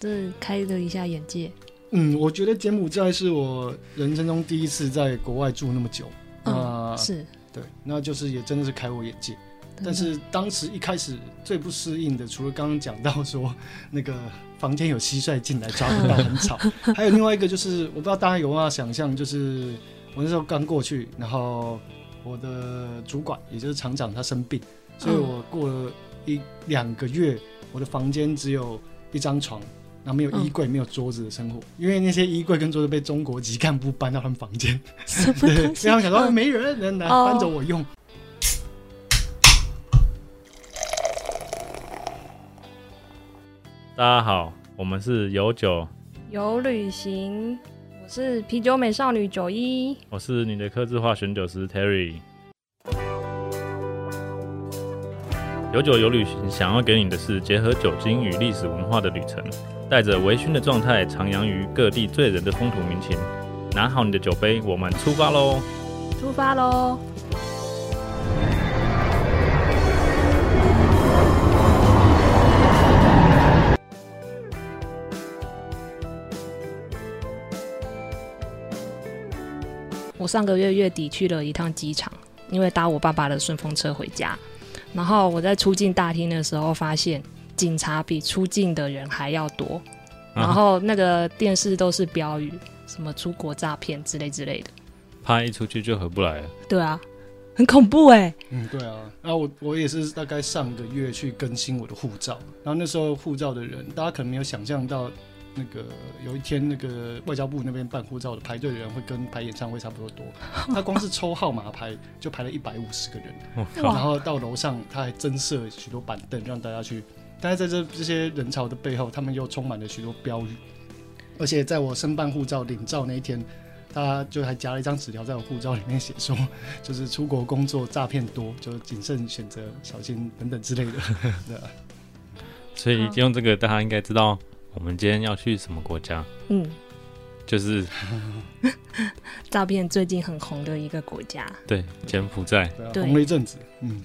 这开了一下眼界。嗯，我觉得柬埔寨是我人生中第一次在国外住那么久。嗯，啊，是。对，那就是也真的是开我眼界。但是当时一开始最不适应的，除了刚刚讲到说那个房间有蟋蟀进来抓不到 很吵，还有另外一个就是我不知道大家有没有想象，就是我那时候刚过去，然后我的主管也就是厂长他生病，所以我过了一两个月，我的房间只有一张床。然后没有衣柜、没有桌子的生活，因为那些衣柜跟桌子被中国籍干部搬到他们房间，对，然后想说没人，能拿搬走我用。大家好，我们是有酒。有旅行，我是啤酒美少女九一，我是你的客制化选酒师 Terry。有酒有旅行，想要给你的是结合酒精与历史文化的旅程。带着微醺的状态，徜徉于各地醉人的风土民情。拿好你的酒杯，我们出发喽！出发喽！我上个月月底去了一趟机场，因为搭我爸爸的顺风车回家。然后我在出境大厅的时候，发现。警察比出境的人还要多，然后那个电视都是标语，什么出国诈骗之类之类的，怕一出去就回不来了。对啊，很恐怖哎。嗯，对啊。然后我我也是大概上个月去更新我的护照，然后那时候护照的人，大家可能没有想象到，那个有一天那个外交部那边办护照的排队的人会跟排演唱会差不多多，他光是抽号码排就排了一百五十个人，然后到楼上他还增设许多板凳让大家去。但是在这这些人潮的背后，他们又充满了许多标语，而且在我申办护照领照那一天，他就还夹了一张纸条在我护照里面写说，就是出国工作诈骗多，就谨慎选择，小心等等之类的。对。所以用这个，大家应该知道我们今天要去什么国家？嗯，就是 照片最近很红的一个国家。对，柬埔寨，红了一阵子。嗯。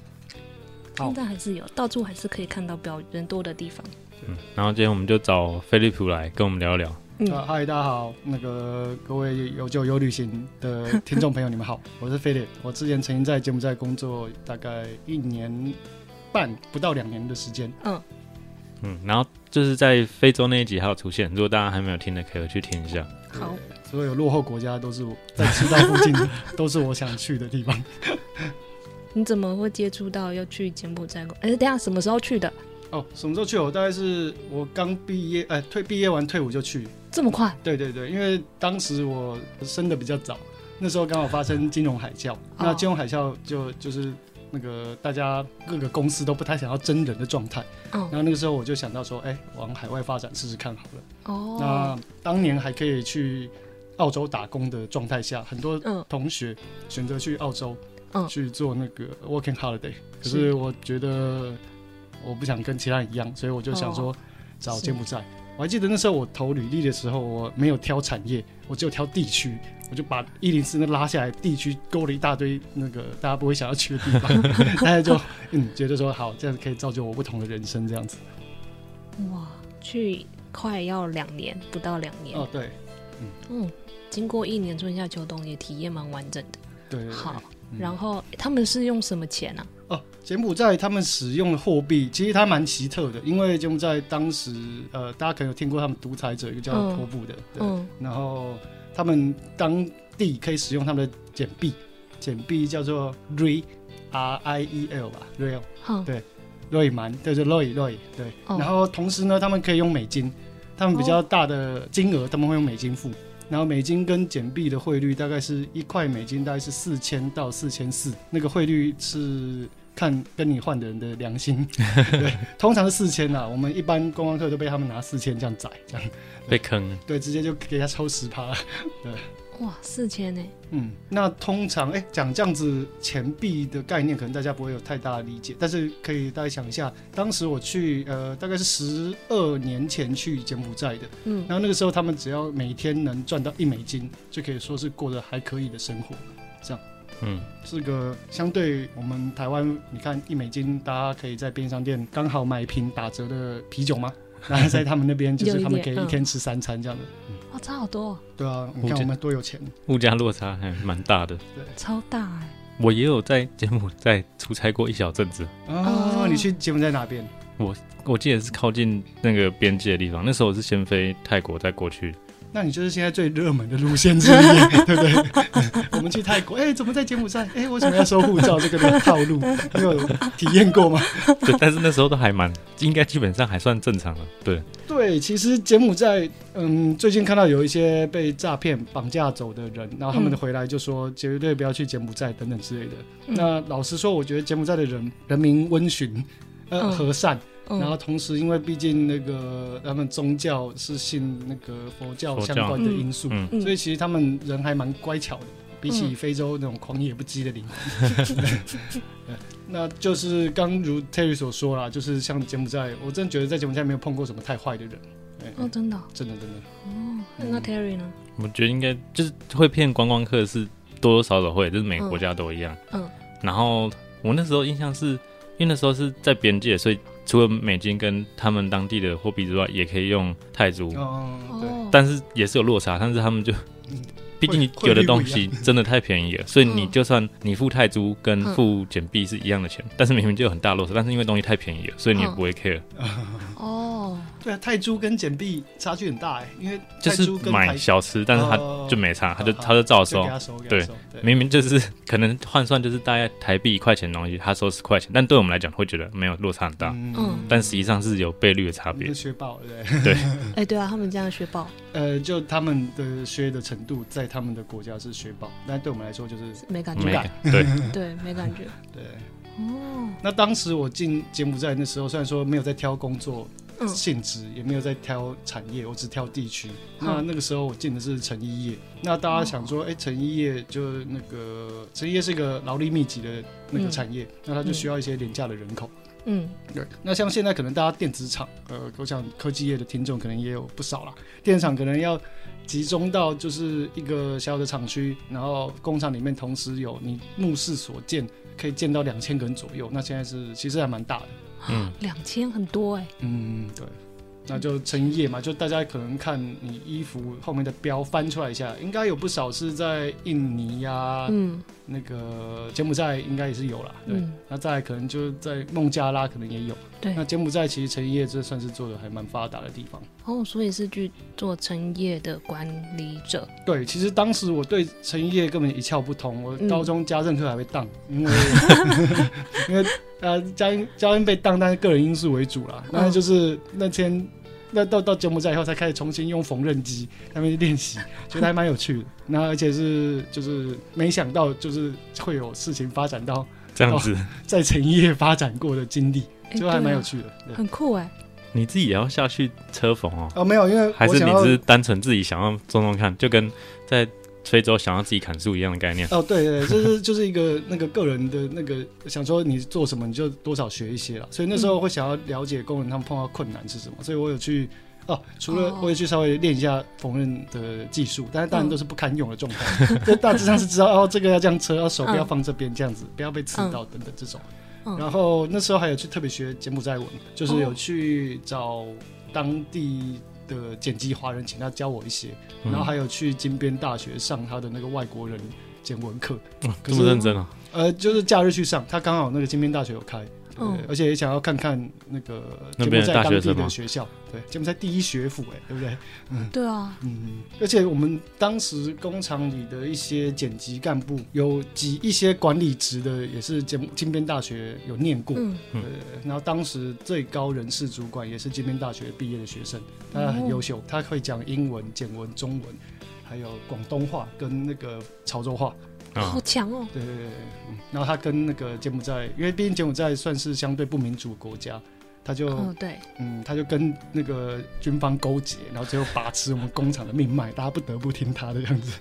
现在还是有，到处还是可以看到标人多的地方。嗯，然后今天我们就找菲利普来跟我们聊聊。嗯，嗨，大家好，那个各位有酒有旅行的听众朋友，你们好，我是菲利。我之前曾经在柬埔寨工作大概一年半不到两年的时间。嗯嗯，然后就是在非洲那一集还有出现，如果大家还没有听的，可以去听一下。好，所有落后国家都是我在赤道附近的，都是我想去的地方。你怎么会接触到要去柬埔寨？哎，等下什么时候去的？哦，什么时候去？我大概是我刚毕业，哎，退毕业完退伍就去。这么快？对对对，因为当时我生的比较早，那时候刚好发生金融海啸。那金融海啸就就是那个大家各个公司都不太想要真人的状态。嗯。然后那个时候我就想到说，哎，往海外发展试试看好了。哦。那当年还可以去澳洲打工的状态下，很多同学选择去澳洲。嗯去做那个 working holiday，可是我觉得我不想跟其他人一样，所以我就想说找柬埔寨。我还记得那时候我投履历的时候，我没有挑产业，我只有挑地区，我就把一零四那拉下来，地区勾了一大堆那个大家不会想要去的地方，大家就嗯觉得说好，这样可以造就我不同的人生这样子。哇，去快要两年，不到两年哦，对，嗯嗯，经过一年春夏秋冬，也体验蛮完整的。对，好。然后他们是用什么钱呢？哦，柬埔寨他们使用的货币其实它蛮奇特的，因为柬埔寨当时呃，大家可能有听过他们独裁者一个叫托布的，嗯，然后他们当地可以使用他们的简币，简币叫做 Real，R I E L 吧，Real，对，Roy 蛮，对，就 Roy Roy，对，然后同时呢，他们可以用美金，他们比较大的金额他们会用美金付。然后美金跟简币的汇率大概是一块美金大概是四千到四千四，那个汇率是看跟你换的人的良心，对，通常是四千呐。我们一般观光客都被他们拿四千这样宰，这样被坑，对，直接就给他抽十趴，对。哇，四千呢？嗯，那通常哎讲这样子钱币的概念，可能大家不会有太大的理解，但是可以大家想一下，当时我去呃大概是十二年前去柬埔寨的，嗯，然后那个时候他们只要每天能赚到一美金，就可以说是过得还可以的生活，这样，嗯，是个相对我们台湾，你看一美金，大家可以在便利商店刚好买一瓶打折的啤酒吗？然后在他们那边就是他们可以一天吃三餐这样的。哇，差好多。对啊，你看我们多有钱，物价落差还蛮大的。对，超大哎。我也有在柬埔寨出差过一小阵子。哦，你去柬埔寨哪边？我我记得是靠近那个边界的地方，那时候我是先飞泰国再过去。那你就是现在最热门的路线之一，对不对？我们去泰国，哎，怎么在柬埔寨？哎，为什么要收护照？这个套路，你有体验过吗？对，但是那时候都还蛮，应该基本上还算正常了。对，对，其实柬埔寨，嗯，最近看到有一些被诈骗、绑架走的人，然后他们回来就说绝对不要去柬埔寨等等之类的。那老实说，我觉得柬埔寨的人人民温驯，呃，和善。然后同时，因为毕竟那个他们宗教是信那个佛教相关的因素，所以其实他们人还蛮乖巧的，比起非洲那种狂野不羁的灵魂。那就是刚如 Terry 所说啦，就是像柬埔寨，我真的觉得在柬埔寨没有碰过什么太坏的人。哦，真的，真的，真的。哦，那 Terry 呢？我觉得应该就是会骗观光客是多多少少会，就是每个国家都一样。嗯。然后我那时候印象是因为那时候是在边界，所以。除了美金跟他们当地的货币之外，也可以用泰铢。哦，对，但是也是有落差，但是他们就。毕竟你有的东西真的太便宜了，所以你就算你付泰铢跟付简币是一样的钱，但是明明就有很大落差，但是因为东西太便宜了，所以你也不会 care。哦，对啊，泰铢跟简币差距很大哎，因为就是买小吃，但是他就没差，他就他就照收。对，明明就是可能换算就是大概台币一块钱的东西，他收十块钱，但对我们来讲会觉得没有落差很大。嗯，但实际上是有倍率的差别。削爆对对。哎，对啊，他们这样削爆。呃，就他们的削的程度在。他们的国家是雪宝，但对我们来说就是没感觉，对 对，没感觉，对。哦，那当时我进柬埔寨那时候，虽然说没有在挑工作性质，也没有在挑产业，我只挑地区。那那个时候我进的是成衣业。那大家想说，哎，成衣业就那个成衣业是一个劳力密集的那个产业，那它就需要一些廉价的人口。嗯，对。那像现在可能大家电子厂，呃，我想科技业的听众可能也有不少啦。电子厂可能要。集中到就是一个小的厂区，然后工厂里面同时有你目视所见，可以见到两千个人左右。那现在是其实还蛮大的，嗯，两千很多哎。嗯，对。那就成衣业嘛，就大家可能看你衣服后面的标翻出来一下，应该有不少是在印尼呀，嗯，那个柬埔寨应该也是有啦，对。那再可能就在孟加拉可能也有，对。那柬埔寨其实成衣业这算是做的还蛮发达的地方。哦，所以是去做成衣业的管理者。对，其实当时我对成衣业根本一窍不通，我高中家政课还被当，因为 因为呃家家音被当，但是个人因素为主啦。那就是那天。那到到柬埔寨以后，才开始重新用缝纫机那边练习，觉得还蛮有趣的。那而且是就是没想到，就是会有事情发展到这样子，在成业发展过的经历，就还蛮有趣的，很酷哎。你自己也要下去车缝哦？哦，没有，因为还是你只是单纯自己想要做做看，就跟在。非洲想要自己砍树一样的概念。哦，对对，就是 就是一个那个个人的那个想说你做什么你就多少学一些了，所以那时候会想要了解工人他们碰到困难是什么，所以我有去哦，除了我也去稍微练一下缝纫的技术，但是当然都是不堪用的状态，就大致上是知道哦，这个要这样车，要手不要放这边这样子，不要被刺到等等这种。然后那时候还有去特别学柬埔寨文，就是有去找当地。的剪辑华人，请他教我一些，然后还有去金边大学上他的那个外国人剪文课，这么认真啊？呃，就是假日去上，他刚好那个金边大学有开。嗯，而且也想要看看那个柬埔寨当地的学校，对，柬埔寨第一学府，哎，对不对？嗯，对啊，嗯，而且我们当时工厂里的一些剪辑干部，有几一些管理职的，也是金金边大学有念过，嗯，对，然后当时最高人事主管也是金边大学毕业的学生，他很优秀，他会讲英文、简文、中文，还有广东话跟那个潮州话。好强哦！对对对，嗯，然后他跟那个柬埔寨，因为毕竟柬埔寨算是相对不民主国家，他就，对，嗯，他就跟那个军方勾结，然后最后把持我们工厂的命脉，大家不得不听他的样子。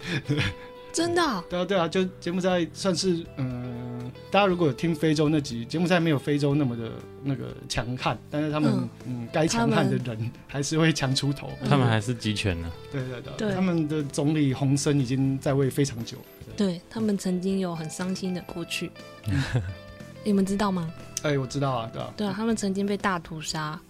真的？对啊，对啊，就柬埔寨算是，嗯，大家如果有听非洲那集，柬埔寨没有非洲那么的那个强悍，但是他们，嗯，该强悍的人还是会强出头，他们还是集权呢。对对对，他们的总理洪森已经在位非常久。对他们曾经有很伤心的过去，你们知道吗？哎，我知道啊，对啊，对啊，他们曾经被大屠杀，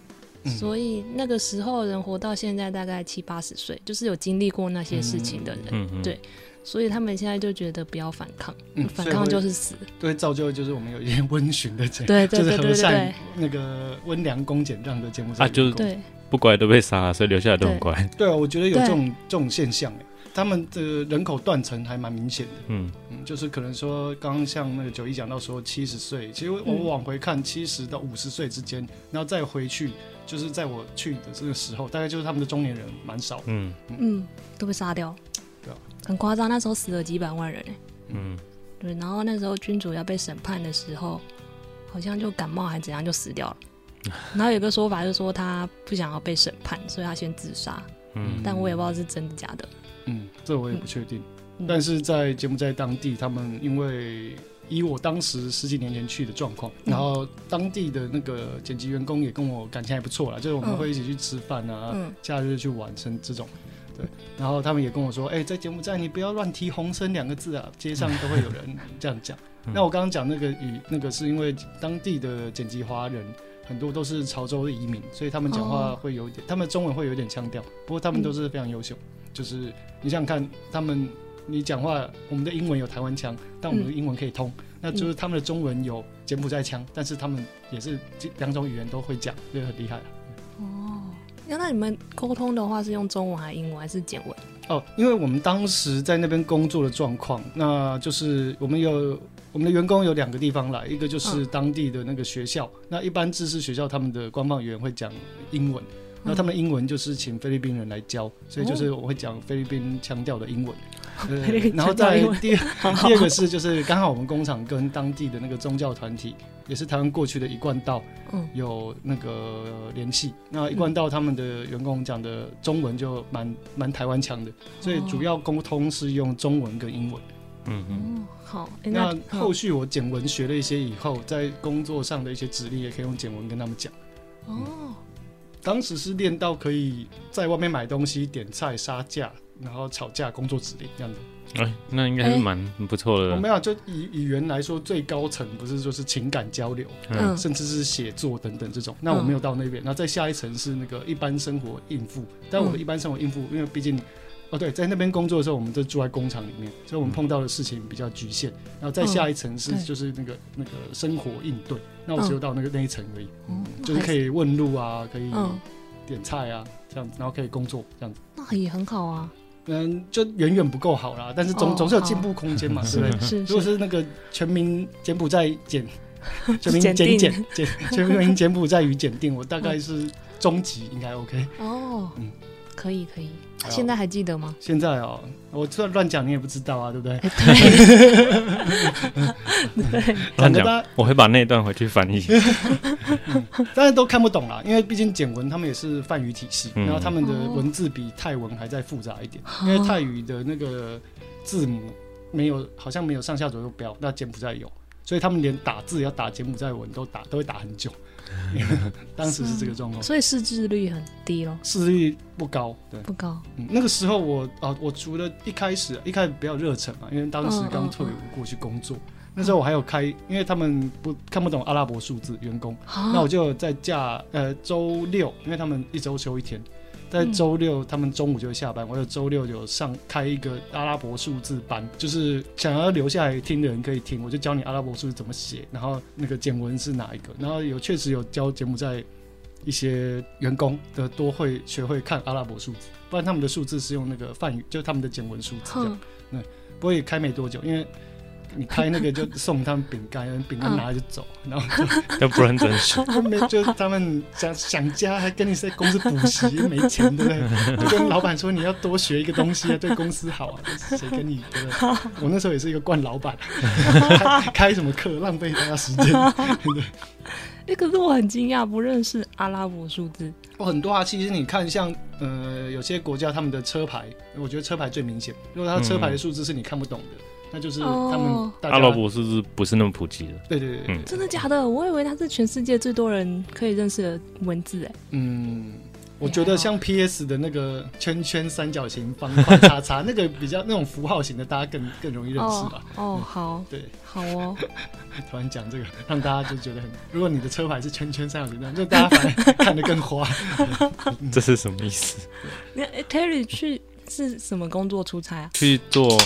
所以那个时候人活到现在大概七八十岁，就是有经历过那些事情的人，对。所以他们现在就觉得不要反抗，反抗就是死。对，造就就是我们有一些温驯的节，对就是和善那个温良恭俭让的节目。啊，就是不乖都被杀，所以留下来都很乖。对。啊，我觉得有这种这种现象哎。他们的人口断层还蛮明显的，嗯。嗯，就是可能说，刚刚像那个九一讲到说七十岁，其实我往回看七十到五十岁之间，然后再回去，就是在我去的这个时候，大概就是他们的中年人蛮少，嗯。嗯，都被杀掉，很夸张，那时候死了几百万人哎，嗯，对，然后那时候君主要被审判的时候，好像就感冒还怎样就死掉了，然后有个说法就是说他不想要被审判，所以他先自杀，嗯，但我也不知道是真的假的。嗯，这我也不确定，但是在柬埔寨当地，他们因为以我当时十几年前去的状况，然后当地的那个剪辑员工也跟我感情还不错啦，就是我们会一起去吃饭啊，假日去玩成这种，对，然后他们也跟我说，哎，在柬埔寨你不要乱提“红生”两个字啊，街上都会有人这样讲。那我刚刚讲那个语，那个是因为当地的剪辑华人很多都是潮州的移民，所以他们讲话会有点，他们中文会有点腔调，不过他们都是非常优秀。就是你想想看，他们你讲话，我们的英文有台湾腔，但我们的英文可以通，那就是他们的中文有柬埔寨腔，但是他们也是两种语言都会讲，就很厉害哦，那那你们沟通的话是用中文还是英文还是简文？哦，因为我们当时在那边工作的状况，那就是我们有我们的员工有两个地方来，一个就是当地的那个学校，那一般知识学校他们的官方语言会讲英文。那他们英文就是请菲律宾人来教，所以就是我会讲菲律宾腔调的英文。然后在第 第二个是就是刚好我们工厂跟当地的那个宗教团体，也是台湾过去的一贯道，有那个联系。那一贯道他们的员工讲的中文就蛮蛮台湾腔的，所以主要沟通是用中文跟英文。嗯嗯，好。那后续我简文学了一些以后，在工作上的一些指令也可以用简文跟他们讲。哦。当时是练到可以在外面买东西、点菜、杀价，然后吵架、工作指令这样子。哎，那应该是蛮不错的。我没有，就以语言来说，最高层不是就是情感交流，嗯，甚至是写作等等这种。那我没有到那边。那再下一层是那个一般生活应付，但我的一般生活应付，因为毕竟。哦，对，在那边工作的时候，我们都住在工厂里面，所以我们碰到的事情比较局限。然后再下一层是就是那个那个生活应对，那我只有到那个那一层而已，就是可以问路啊，可以点菜啊，这样子，然后可以工作这样子。那也很好啊。嗯，就远远不够好啦，但是总总是有进步空间嘛，对不对？是。如果是那个全民柬埔寨检，全民检检检，全民柬埔寨与检定，我大概是中级应该 OK。哦，嗯。可以可以，现在还记得吗？现在哦，我这乱讲你也不知道啊，对不对？对，乱讲，我会把那段回去翻译。但是都看不懂啦，因为毕竟简文他们也是梵语体系，然后他们的文字比泰文还在复杂一点，因为泰语的那个字母没有，好像没有上下左右标，那柬埔寨有，所以他们连打字要打柬埔寨文都打都会打很久。当时是这个状况，所以识字率很低咯。识字率不高，对，不高。嗯，那个时候我啊，我除了一开始一开始比较热忱嘛，因为当时刚退伍过去工作，那时候我还有开，因为他们不看不懂阿拉伯数字，员工，那我就在假呃周六，因为他们一周休一天。在周六，他们中午就会下班。我有周六有上开一个阿拉伯数字班，就是想要留下来听的人可以听，我就教你阿拉伯数字怎么写，然后那个简文是哪一个，然后有确实有教节目在一些员工的多会学会看阿拉伯数字，不然他们的数字是用那个梵语，就是他们的简文数字这样。对，不过也开没多久，因为。你开那个就送他们饼干，饼干拿了就走，然后就 不认真学。没就他们想想家，还跟你在公司补习，没钱对不对？就跟老板说你要多学一个东西啊，对公司好啊。谁跟你对不对？我那时候也是一个惯老板，开什么课浪费大家时间，对。哎，可是我很惊讶，不认识阿拉伯数字。哦，很多啊。其实你看，像呃有些国家他们的车牌，我觉得车牌最明显。如果他车牌的数字是你看不懂的。那就是他们阿拉伯数字不是那么普及的，对对对，真的假的？我以为它是全世界最多人可以认识的文字哎。嗯，我觉得像 PS 的那个圈圈、三角形、方块、叉叉，那个比较那种符号型的，大家更更容易认识吧？哦，好，对，好哦。突然讲这个，让大家就觉得很，如果你的车牌是圈圈、三角形那样，就大家反而看得更花。这是什么意思？那 Terry 去是什么工作出差啊？去做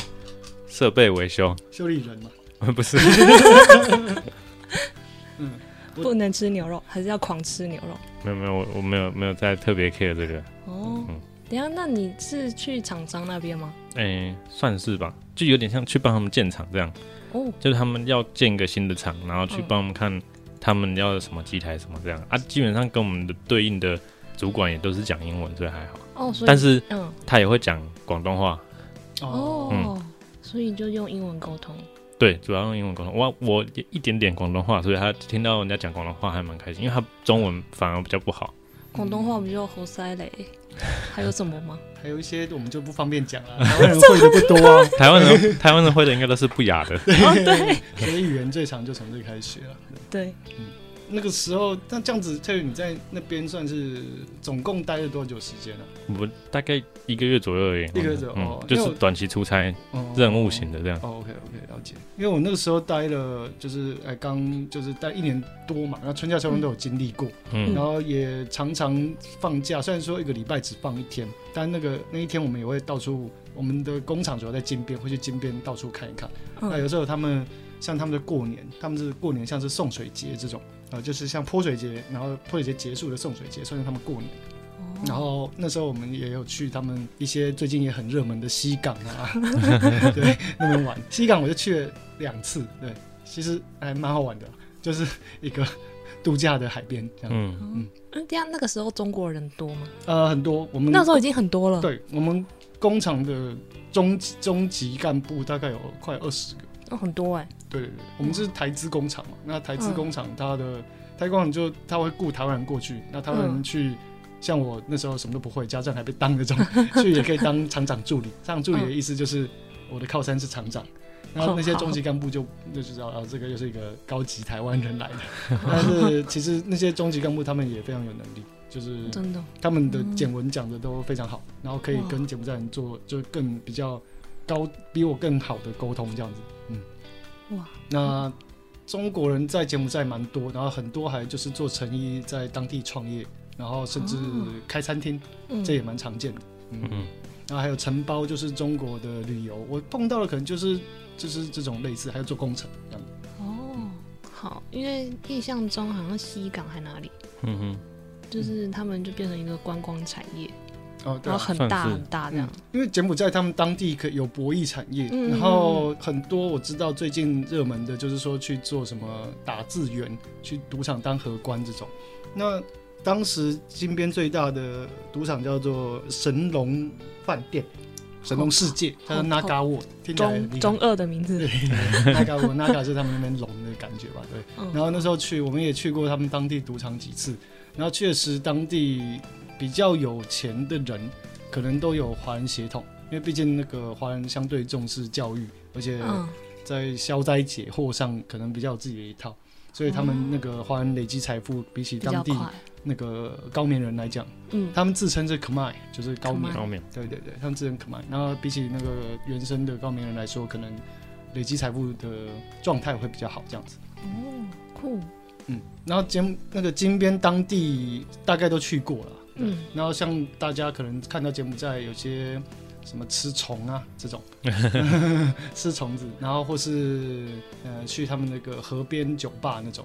设备维修，修理人嘛？不是。嗯。不能吃牛肉，还是要狂吃牛肉？没有没有，我我没有没有在特别 care 这个。哦，等下，那你是去厂商那边吗？哎，算是吧，就有点像去帮他们建厂这样。哦，就是他们要建一个新的厂，然后去帮我们看他们要什么机台什么这样啊。基本上跟我们的对应的主管也都是讲英文，所以还好。哦，但是嗯，他也会讲广东话。哦，所以就用英文沟通。对，主要用英文沟通。我我一点点广东话，所以他听到人家讲广东话还蛮开心，因为他中文反而比较不好。广东话比较好塞嘞，还有什么吗？还有一些我们就不方便讲了，台湾人会的不多啊。台湾人台湾人会的应该都是不雅的。对，所以语言最长就从这开始学了。对，嗯。那个时候，那这样子，特你在那边算是总共待了多久时间呢？我大概一个月左右而已。一个月左右，就是短期出差，任务型的这样。哦，OK OK，了解。因为我那个时候待了，就是哎，刚就是待一年多嘛，然后春夏秋冬都有经历过，嗯，然后也常常放假，虽然说一个礼拜只放一天，但那个那一天我们也会到处，我们的工厂主要在金边，会去金边到处看一看。那有时候他们像他们的过年，他们是过年，像是送水节这种。呃，就是像泼水节，然后泼水节结束的送水节，算是他们过年。然后那时候我们也有去他们一些最近也很热门的西港啊，对，那边玩。西港我就去了两次，对，其实还蛮好玩的，就是一个度假的海边这样。嗯嗯嗯，这样那个时候中国人多吗？呃，很多，我们那时候已经很多了。对我们工厂的中中级干部大概有快二十个。哦，很多哎。对对对，我们是台资工厂嘛，那台资工厂它的台工厂就他会雇台湾人过去，那台湾人去，像我那时候什么都不会，家政还被当那种，去也可以当厂长助理。厂长助理的意思就是我的靠山是厂长，然后那些中级干部就 就知道啊，这个又是一个高级台湾人来的。但是其实那些中级干部他们也非常有能力，就是真的，他们的简文讲的都非常好，然后可以跟柬埔寨人做就更比较高，比我更好的沟通这样子。哇，那中国人在柬埔寨蛮多，然后很多还就是做成衣在当地创业，然后甚至开餐厅，这也蛮常见的。嗯嗯，然后还有承包就是中国的旅游，我碰到的可能就是就是这种类似，还有做工程这样。哦，好，因为印象中好像西港还哪里，嗯哼，就是他们就变成一个观光产业。哦，然后很大很大这样，因为柬埔寨他们当地可有博弈产业，然后很多我知道最近热门的就是说去做什么打字员，去赌场当荷官这种。那当时金边最大的赌场叫做神龙饭店，神龙世界，它叫 Naga World，中中二的名字。Naga World，Naga 是他们那边龙的感觉吧？对。然后那时候去，我们也去过他们当地赌场几次，然后确实当地。比较有钱的人，可能都有华人血统，因为毕竟那个华人相对重视教育，而且在消灾解惑上可能比较有自己的一套，所以他们那个华人累积财富比起当地那个高棉人来讲，嗯，他们自称是 Khmer，就是高棉，高棉，对对对，他们自称 Khmer，然后比起那个原生的高棉人来说，可能累积财富的状态会比较好，这样子。哦，酷。嗯，然后金那个金边当地大概都去过了。嗯，然后像大家可能看到柬埔寨有些什么吃虫啊这种，吃虫子，然后或是呃去他们那个河边酒吧那种。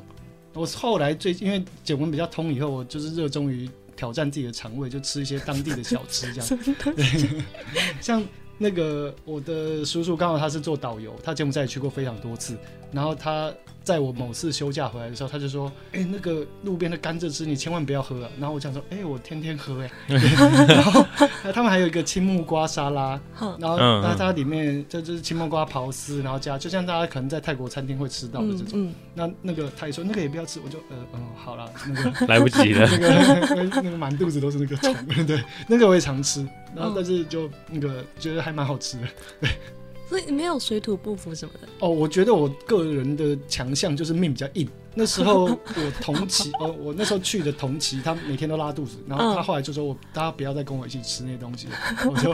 我后来最因为柬文比较通以后，我就是热衷于挑战自己的肠胃，就吃一些当地的小吃这样。像那个我的叔叔刚好他是做导游，他柬埔寨也去过非常多次，然后他。在我某次休假回来的时候，他就说：“哎，那个路边的甘蔗汁你千万不要喝。”然后我想说：“哎，我天天喝哎。”然后他们还有一个青木瓜沙拉，然后那它里面这就是青木瓜刨丝，然后加，就像大家可能在泰国餐厅会吃到的这种。那那个他也说那个也不要吃，我就呃嗯好了，那个 来不及了，那个那个满肚子都是那个虫，对，那个我也常吃，然后但是就那个觉得还蛮好吃的，对。所以没有水土不服什么的哦，我觉得我个人的强项就是命比较硬，那时候 我同期，哦，我那时候去的同期，他每天都拉肚子，然后他后来就说我大家不要再跟我一起吃那些东西了，我就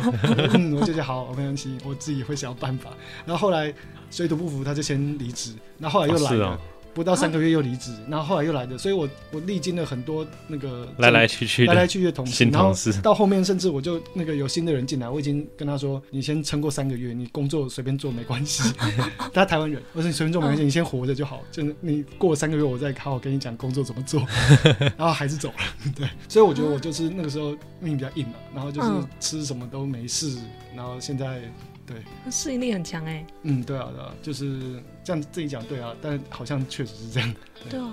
嗯，我就觉好，我没关系，我自己会想办法。然后后来水土不服，他就先离职，然后后来又来了。不到三个月又离职，然后后来又来的，所以我我历经了很多那个来来去去、来来去去的同事，然后到后面甚至我就那个有新的人进来，我已经跟他说，你先撑过三个月，你工作随便做没关系。他台湾人，我说你随便做没关系，你先活着就好。就是你过了三个月，我再好好跟你讲工作怎么做。然后还是走了，对。所以我觉得我就是那个时候命比较硬了，然后就是吃什么都没事，然后现在。对，适应力很强哎。嗯，对啊，对啊，就是这样自己讲对啊，但好像确实是这样。对啊，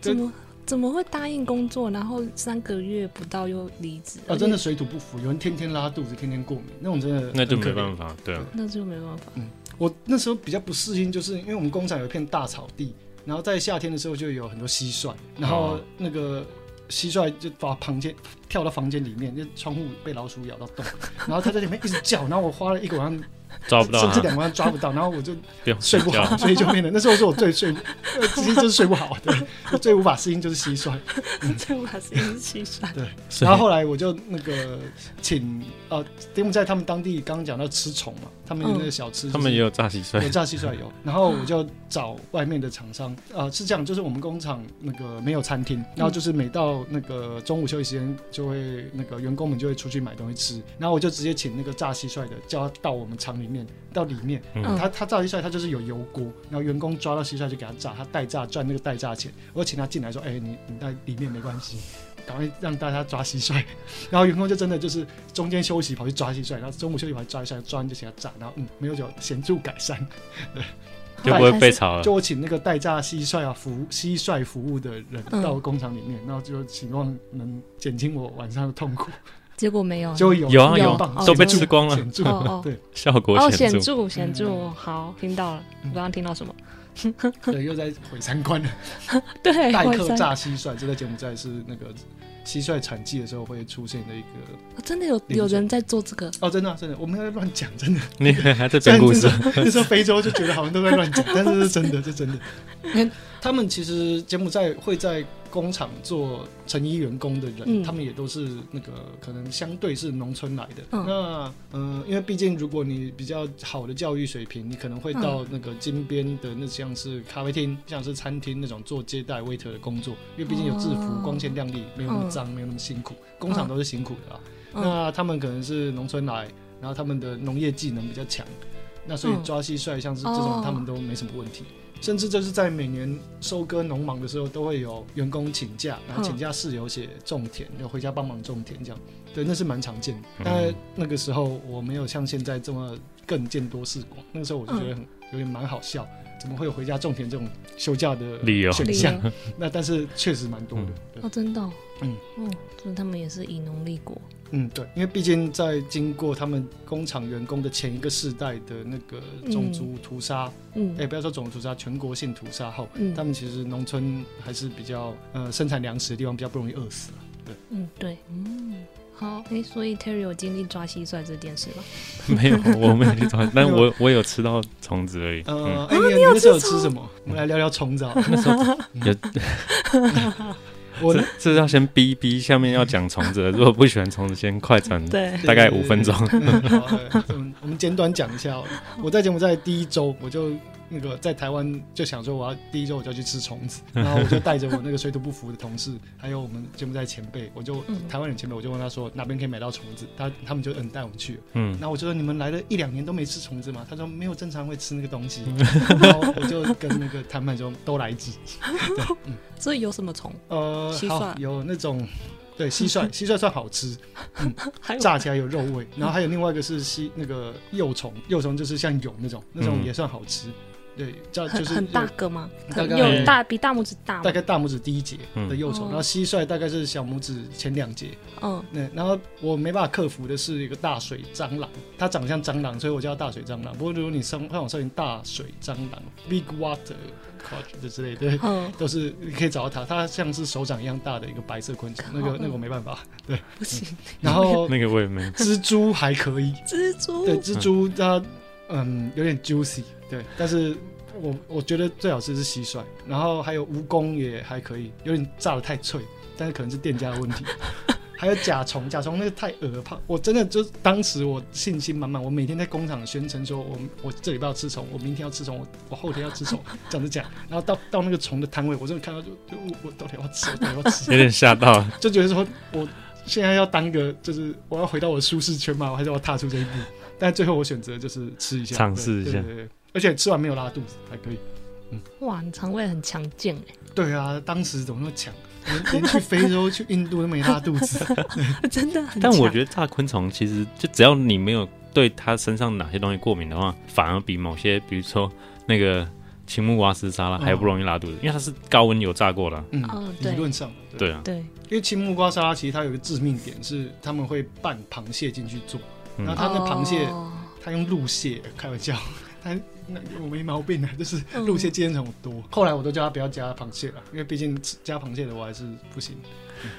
怎么怎么会答应工作，然后三个月不到又离职？啊，真的水土不服，有人天天拉肚子，天天过敏，那种真的那就没办法，对啊，那就没办法。嗯，我那时候比较不适应，就是因为我们工厂有一片大草地，然后在夏天的时候就有很多蟋蟀，然后那个。蟋蟀就把房间跳到房间里面，就窗户被老鼠咬到洞，然后它在里面一直叫，然后我花了一个晚上抓不到，甚至两个晚上抓不到，然后我就睡不好，所以就变得那时候是我最睡，其实就是睡不好，对，我最无法适应就是蟋蟀，最无法适应是蟋蟀，对，然后后来我就那个请呃，因为在他们当地刚刚讲到吃虫嘛。他们有那个小吃，他们也有炸蟋蟀，有炸蟋蟀有。然后我就找外面的厂商，呃，是这样，就是我们工厂那个没有餐厅，然后就是每到那个中午休息时间，就会那个员工们就会出去买东西吃。然后我就直接请那个炸蟋蟀的，叫他到我们厂里面，到里面，他他炸蟋蟀，他就是有油锅，然后员工抓到蟋蟀就给他炸，他代炸赚那个代炸钱。我请他进来说，哎，你你在里面没关系。赶快让大家抓蟋蟀，然后员工就真的就是中间休息跑去抓蟋蟀，然后中午休息跑去抓蟋蟀，抓完就给他炸，然后嗯，没有就显著改善，对，就不会被炒了。就我请那个代炸蟋蟀啊服蟋蟀服务的人到工厂里面，然后就希望能减轻我晚上的痛苦。结果没有，就有有啊有，都被吃光了，显著对，效果哦显著。显著。好，听到了，我刚刚听到什么？对，又在毁三观。了。对，代客炸蟋蟀，这个柬埔寨是那个。蟋蟀产季的时候会出现的一个，真的有有人在做这个？哦，真的真的，我们在乱讲，真的，你还在讲故事？那时候非洲就觉得好像都在乱讲，但是是真的，是真的。他们其实柬埔寨会在工厂做成衣员工的人，他们也都是那个可能相对是农村来的。那嗯，因为毕竟如果你比较好的教育水平，你可能会到那个金边的那像是咖啡厅、像是餐厅那种做接待 waiter 的工作，因为毕竟有制服，光鲜亮丽，没有那么脏，没有那么辛苦。工厂都是辛苦的啊。那他们可能是农村来，然后他们的农业技能比较强，那所以抓蟋蟀像是这种，他们都没什么问题。甚至就是在每年收割农忙的时候，都会有员工请假，然后请假室友写种田，要回家帮忙种田这样。对，那是蛮常见的。但那个时候我没有像现在这么更见多识广，那个时候我就觉得很有点蛮好笑，怎么会有回家种田这种休假的理由？选项？那但是确实蛮多的。哦，真的。嗯，哦，所以他们也是以农立国。嗯，对，因为毕竟在经过他们工厂员工的前一个世代的那个种族屠杀，嗯，哎，不要说种族屠杀，全国性屠杀后，他们其实农村还是比较呃生产粮食的地方比较不容易饿死了，对，嗯，对，嗯，好，哎，所以 Terry 有经历抓蟋蟀这件事吗？没有，我没有去抓，但我我有吃到虫子而已。呃，哎，你那时候有吃什么？我们来聊聊虫子啊，那时候有。我这要先逼逼，下面要讲虫子。如果不喜欢虫子，先快转，对，大概五分钟。我们简短讲一下。我在节目在第一周，我就。那个在台湾就想说，我要第一周我就要去吃虫子，然后我就带着我那个水土不服的同事，还有我们柬埔寨前辈，我就台湾人前辈，我就问他说哪边可以买到虫子，他他们就嗯带我们去，嗯，然后我就说你们来了一两年都没吃虫子吗？他说没有正常会吃那个东西，然后我就跟那个谈判说都来几，对，嗯，所以有什么虫？呃，好，有那种对蟋蟀，蟋蟀算好吃，嗯，炸起来有肉味，然后还有另外一个是蟋那个幼虫，幼虫就是像蛹那种，那种也算好吃。对，叫就是很大个吗？大概有大比大拇指大，大概大拇指第一节的幼虫，然后蟋蟀大概是小拇指前两节。嗯，对，然后我没办法克服的是一个大水蟑螂，它长得像蟑螂，所以我叫它大水蟑螂。不过如果你上上网搜寻大水蟑螂 （Big Water Crab） 之类的，嗯，都是你可以找到它，它像是手掌一样大的一个白色昆虫，那个那个我没办法，对，不行。然后 那个我也没。蜘蛛还可以，蜘蛛对蜘蛛它。嗯，有点 juicy，对，但是我我觉得最好吃是蟋蟀，然后还有蜈蚣也还可以，有点炸的太脆，但是可能是店家的问题。还有甲虫，甲虫那个太恶怕，我真的就当时我信心满满，我每天在工厂宣称说，我我这礼拜要吃虫，我明天要吃虫，我我后天要吃虫，这样子讲。然后到到那个虫的摊位，我真的看到就就我我到底要吃，我到底要吃，有点吓到，就觉得说我现在要当一个，就是我要回到我的舒适圈嘛，我还是要踏出这一步。但最后我选择就是吃一下，尝试一下，而且吃完没有拉肚子，还可以。嗯，哇，你肠胃很强健哎。对啊，当时怎么那么强？连去非洲、去印度都没拉肚子，真的。但我觉得炸昆虫其实就只要你没有对它身上哪些东西过敏的话，反而比某些，比如说那个青木瓜丝沙拉还不容易拉肚子，因为它是高温油炸过的。嗯，理论上对啊，对。因为青木瓜沙拉其实它有个致命点是他们会拌螃蟹进去做，然后他那螃蟹他用鹿蟹，开玩笑。他那我没毛病啊，就是鹿蟹寄生虫多。后来我都叫他不要加螃蟹了，因为毕竟加螃蟹的我还是不行。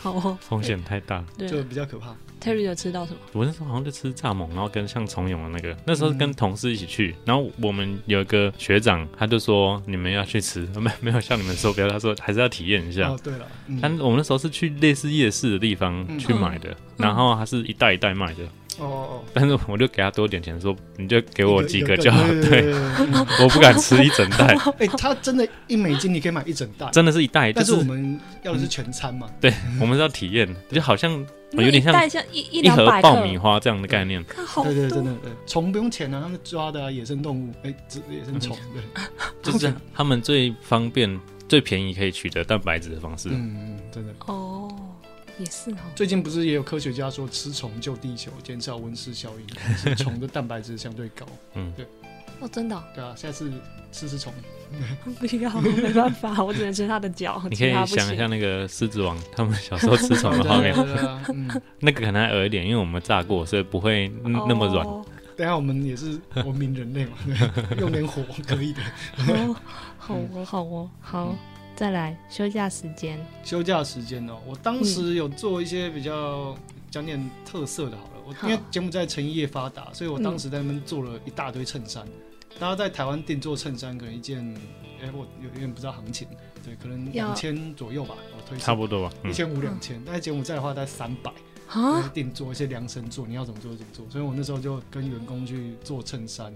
好，风险太大，就比较可怕。Terry 有吃到什么？我那时候好像就吃蚱蜢，然后跟像虫蛹的那个。那时候跟同事一起去，然后我们有一个学长，他就说你们要去吃，没没有像你们说不要，他说还是要体验一下。哦，对了，但我们那时候是去类似夜市的地方去买的，然后它是一袋一袋卖的。哦哦，但是我就给他多点钱，说你就给我几个就好。对，我不敢吃一整袋。哎，他真的，一美金你可以买一整袋，真的是一袋。但是我们要的是全餐嘛？对，我们是要体验，就好像有点像一一盒爆米花这样的概念。对对，真的对。虫不用钱啊，他们抓的野生动物，哎，野生虫，对，就是他们最方便、最便宜可以取得蛋白质的方式。嗯嗯，真的。哦。也是哦。最近不是也有科学家说吃虫救地球，减少温室效应，虫的蛋白质相对高。嗯，对。哦，真的？对啊，下次吃吃虫。不要，没办法，我只能吃它的脚。你可以想一下那个狮子王，他们小时候吃虫的画面。那个可能还恶一点，因为我们炸过，所以不会那么软。等下我们也是文明人类嘛，用点火可以的。好哦，好哦，好。再来休假时间，休假时间哦，我当时有做一些比较讲点特色的，好了，我因为柬埔寨成衣业发达，所以我当时在那边做了一大堆衬衫。大家在台湾定做衬衫，可能一件，哎，我有有点不知道行情，对，可能两千左右吧，我推差不多吧，一千五两千。但是柬埔寨的话，大概三百啊，定做一些量身做，你要怎么做就怎么做。所以我那时候就跟员工去做衬衫。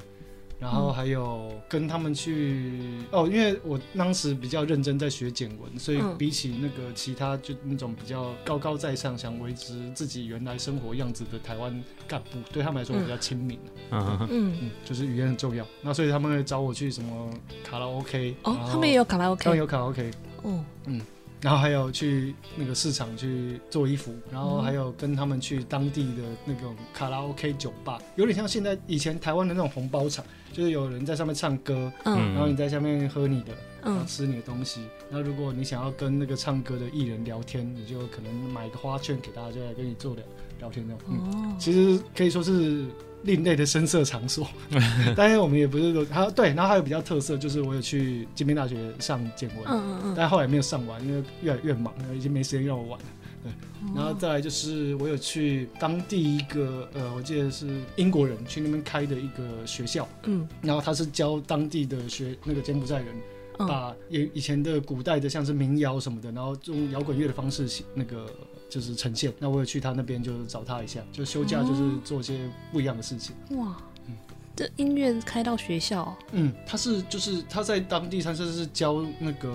然后还有跟他们去哦，因为我当时比较认真在学简文，所以比起那个其他就那种比较高高在上想维持自己原来生活样子的台湾干部，对他们来说比较亲民嗯。嗯。嗯，就是语言很重要。那所以他们会找我去什么卡拉 OK 哦，他们也有卡拉 OK，他们有卡拉 OK 哦，嗯。然后还有去那个市场去做衣服，然后还有跟他们去当地的那种卡拉 OK 酒吧，有点像现在以前台湾的那种红包场，就是有人在上面唱歌，嗯，然后你在下面喝你的，嗯，吃你的东西。那如果你想要跟那个唱歌的艺人聊天，你就可能买个花券给大家，就来跟你做聊聊天这种。哦，其实可以说是。另类的深色场所，但是我们也不是说，还有对，然后还有比较特色，就是我有去金边大学上简文，嗯嗯嗯，但后来没有上完，因为越来越忙，已经没时间让我玩了。对，然后再来就是我有去当地一个呃，我记得是英国人去那边开的一个学校，嗯，然后他是教当地的学那个柬埔寨人，把以以前的古代的像是民谣什么的，然后用摇滚乐的方式那个。就是呈现，那我有去他那边，就是找他一下，就休假，就是做一些不一样的事情。哇。这音乐开到学校，嗯，他是就是他在当地，他是是教那个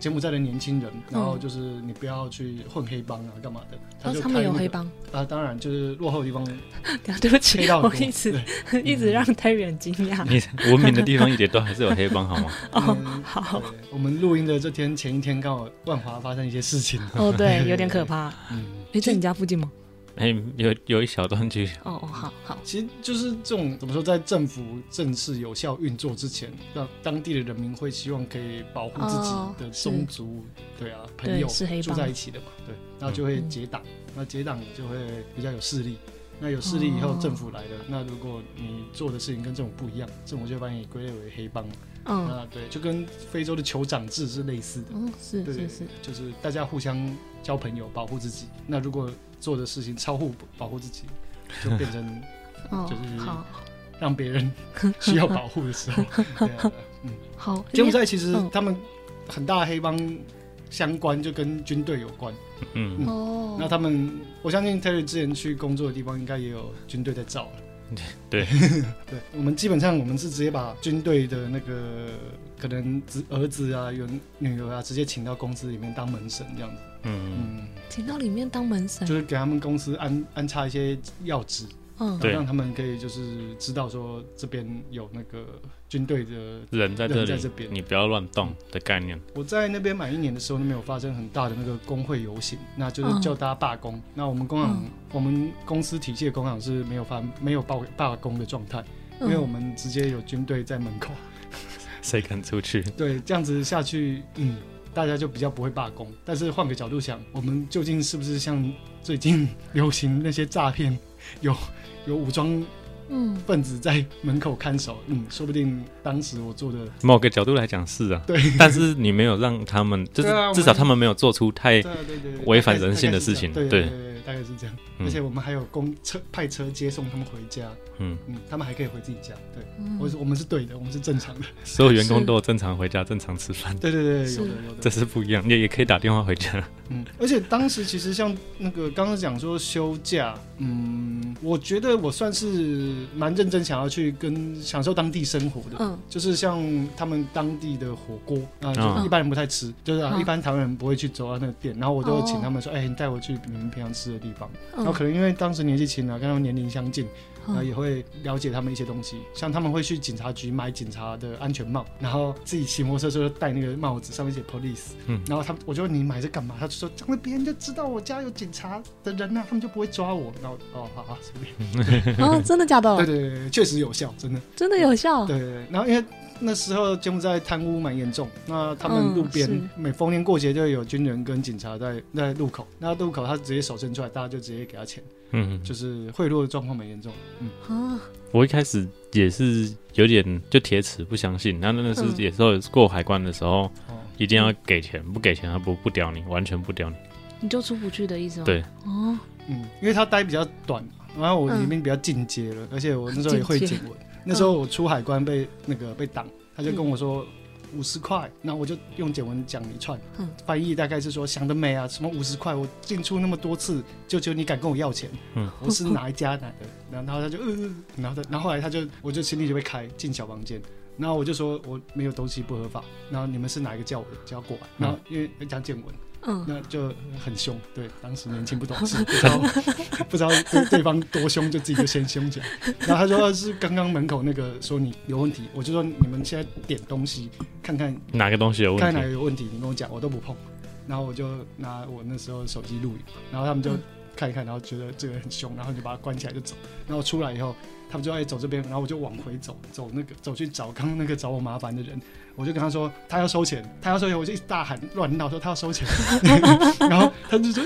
柬埔寨的年轻人，然后就是你不要去混黑帮啊，干嘛的？他他们有黑帮啊，当然就是落后的地方。对不起，我一直一直让太远惊讶。你文明的地方一点都还是有黑帮，好吗？哦，好。我们录音的这天前一天，刚好万华发生一些事情。哦，对，有点可怕。嗯，哎，在你家附近吗？哎，有有一小段剧。哦哦，好好。其实就是这种怎么说，在政府正式有效运作之前，让当地的人民会希望可以保护自己的宗族，对啊，朋友住在一起的嘛，对，然后就会结党，那结党就会比较有势力，那有势力以后政府来了，那如果你做的事情跟政府不一样，政府就把你归类为黑帮，嗯，啊对，就跟非洲的酋长制是类似的，嗯，是是是，就是大家互相交朋友，保护自己，那如果做的事情超乎保护自己，就变成 就是让别人需要保护的时候。嗯，好。柬埔寨其实他们很大的黑帮相关，就跟军队有关。嗯哦。那他们，我相信 Terry 之前去工作的地方，应该也有军队在照了。对对，我们基本上我们是直接把军队的那个可能子儿子啊、有女儿啊，直接请到公司里面当门神这样子。嗯。嗯，请到里面当门神，就是给他们公司安安插一些要职。嗯，让他们可以就是知道说这边有那个军队的人在这里，在这边。你不要乱动的概念。我在那边满一年的时候，那边有发生很大的那个工会游行，那就是叫大家罢工。那我们工厂，我们公司体系的工厂是没有发没有罢罢工的状态，因为我们直接有军队在门口，谁敢出去？对，这样子下去，嗯，大家就比较不会罢工。但是换个角度想，我们究竟是不是像最近 流行那些诈骗有？有武装嗯分子在门口看守，嗯，说不定当时我做的某个角度来讲是啊，对，但是你没有让他们，就是至少他们没有做出太违反人性的事情，对。大概是这样，而且我们还有公车派车接送他们回家，嗯。嗯，他们还可以回自己家，对，我我们是对的，我们是正常的，所有员工都有正常回家、正常吃饭，对对对，有的有的，这是不一样，也也可以打电话回家，嗯，而且当时其实像那个刚刚讲说休假，嗯，我觉得我算是蛮认真想要去跟享受当地生活的，嗯，就是像他们当地的火锅啊，就一般人不太吃，就是一般台湾人不会去走到那个店，然后我就请他们说，哎，你带我去你们平常吃。的地方，然后可能因为当时年纪轻啊，跟他们年龄相近，然后，也会了解他们一些东西。像他们会去警察局买警察的安全帽，然后自己骑摩托车就戴那个帽子，上面写 police。嗯，然后他，我就问你买这干嘛？他就说，这样别人就知道我家有警察的人呢，他们就不会抓我。然后，哦，好好，随便。哦，真的假的？对对对，确实有效，真的，真的有效。对对对，然后因为。那时候柬埔寨贪污蛮严重，那他们路边每逢年过节就有军人跟警察在在路口，那路口他直接手伸出来，大家就直接给他钱，嗯，就是贿赂的状况蛮严重，嗯，我一开始也是有点就铁齿不相信，那那那是也是过海关的时候，一定要给钱，不给钱他不不屌你，完全不屌你，你就出不去的意思吗？对，哦，嗯，因为他待比较短，然后我里面比较进阶了，而且我那时候也会警文。那时候我出海关被那个被挡，他就跟我说五十块，那我就用简文讲一串，翻译大概是说想得美啊，什么五十块，我进出那么多次，就就你敢跟我要钱，我是哪一家哪的，然后他就呃，然后他，然后后来他就我就行李就被开进小房间，然后我就说我没有东西不合法，然后你们是哪一个叫我叫过来，然后因为讲简文。嗯，那就很凶，对，当时年轻不懂事，不知道 不知道对对方多凶，就自己就先凶起来。然后他说是刚刚门口那个说你有问题，我就说你们现在点东西看看哪个东西有问题，看哪个有问题，你跟我讲，我都不碰。然后我就拿我那时候手机录影，然后他们就看一看，然后觉得这个很凶，然后就把它关起来就走。然后出来以后，他们就爱走这边，然后我就往回走，走那个走去找刚刚那个找我麻烦的人。我就跟他说，他要收钱，他要收钱，我就一直大喊乱闹说他要收钱，然后他就说，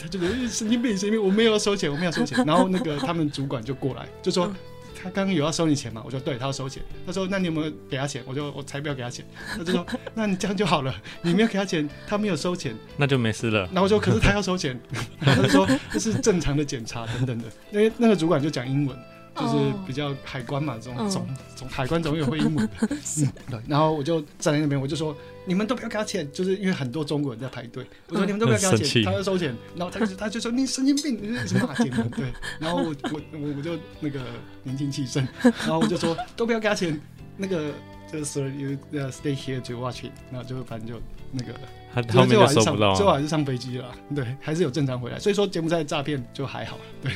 他就说神经病神经病，我没有要收钱，我没有收钱。然后那个他们主管就过来，就说他刚刚有要收你钱吗？我说对，他要收钱。他说那你有没有给他钱？我就我才不要给他钱。他就说 那你这样就好了，你没有给他钱，他没有收钱，那就没事了。然后我说可是他要收钱，他就说这是正常的检查等等的，因为那个主管就讲英文。就是比较海关嘛，这种总总海关总有会英文的，嗯，对。然后我就站在那边，我就说你们都不要给他钱，就是因为很多中国人在排队。我说你们都不要给他钱，他要收钱。然后他就他就说你神经病，你是骂钱的，对。然后我我我我就那个年轻气盛，然后我就说都不要给他钱，那个就是 you stay here to watch it，然后就反正就那个。他后面就收不到，最后还是上飞机了，对，还是有正常回来。所以说柬埔寨诈骗就还好，对，